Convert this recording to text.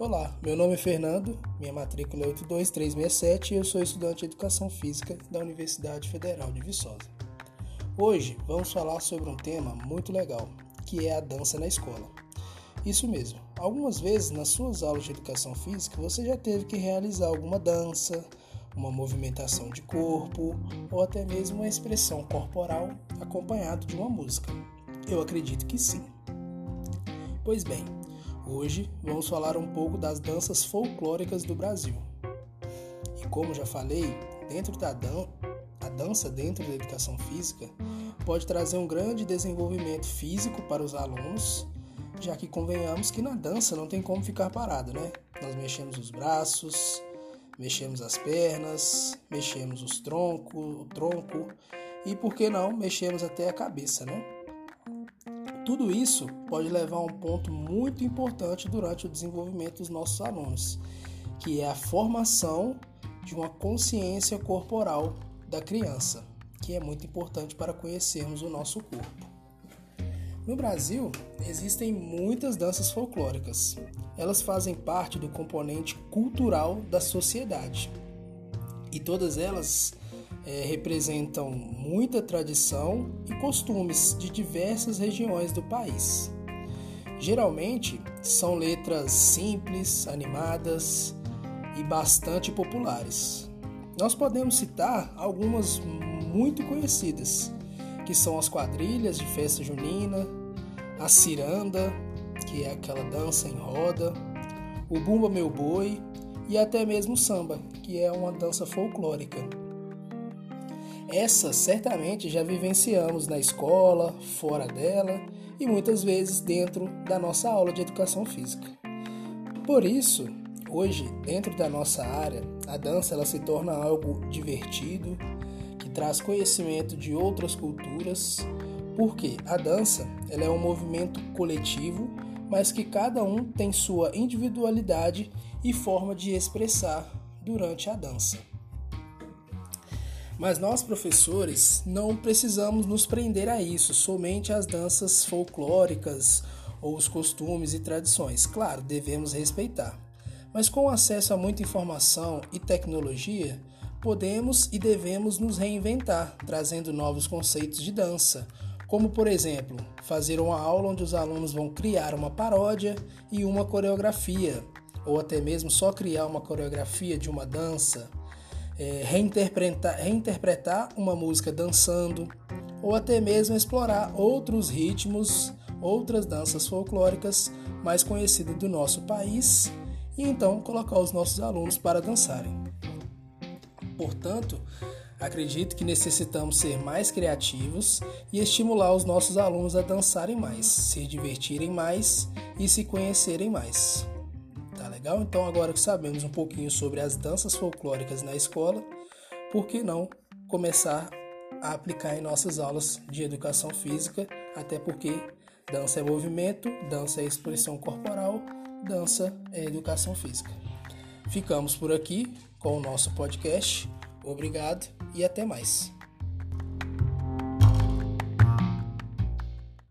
Olá, meu nome é Fernando, minha matrícula é 82367 e eu sou estudante de Educação Física da Universidade Federal de Viçosa. Hoje vamos falar sobre um tema muito legal, que é a dança na escola. Isso mesmo, algumas vezes nas suas aulas de Educação Física você já teve que realizar alguma dança, uma movimentação de corpo ou até mesmo uma expressão corporal acompanhado de uma música. Eu acredito que sim. Pois bem, Hoje vamos falar um pouco das danças folclóricas do Brasil. E como já falei, dentro da dan a dança dentro da educação física pode trazer um grande desenvolvimento físico para os alunos, já que convenhamos que na dança não tem como ficar parado, né? Nós mexemos os braços, mexemos as pernas, mexemos os troncos, o tronco e por que não mexemos até a cabeça, né? Tudo isso pode levar a um ponto muito importante durante o desenvolvimento dos nossos alunos, que é a formação de uma consciência corporal da criança, que é muito importante para conhecermos o nosso corpo. No Brasil, existem muitas danças folclóricas. Elas fazem parte do componente cultural da sociedade. E todas elas é, representam muita tradição e costumes de diversas regiões do país. Geralmente são letras simples, animadas e bastante populares. Nós podemos citar algumas muito conhecidas, que são as quadrilhas de festa junina, a ciranda, que é aquela dança em roda, o bumba meu boi e até mesmo o samba, que é uma dança folclórica. Essa certamente já vivenciamos na escola, fora dela e muitas vezes dentro da nossa aula de educação física. Por isso, hoje, dentro da nossa área, a dança ela se torna algo divertido, que traz conhecimento de outras culturas, porque a dança ela é um movimento coletivo, mas que cada um tem sua individualidade e forma de expressar durante a dança. Mas nós, professores, não precisamos nos prender a isso, somente às danças folclóricas ou os costumes e tradições. Claro, devemos respeitar. Mas com acesso a muita informação e tecnologia, podemos e devemos nos reinventar, trazendo novos conceitos de dança, como por exemplo, fazer uma aula onde os alunos vão criar uma paródia e uma coreografia, ou até mesmo só criar uma coreografia de uma dança é, reinterpretar, reinterpretar uma música dançando, ou até mesmo explorar outros ritmos, outras danças folclóricas mais conhecidas do nosso país e então colocar os nossos alunos para dançarem. Portanto, acredito que necessitamos ser mais criativos e estimular os nossos alunos a dançarem mais, se divertirem mais e se conhecerem mais legal? Então, agora que sabemos um pouquinho sobre as danças folclóricas na escola, por que não começar a aplicar em nossas aulas de educação física? Até porque dança é movimento, dança é expressão corporal, dança é educação física. Ficamos por aqui com o nosso podcast. Obrigado e até mais.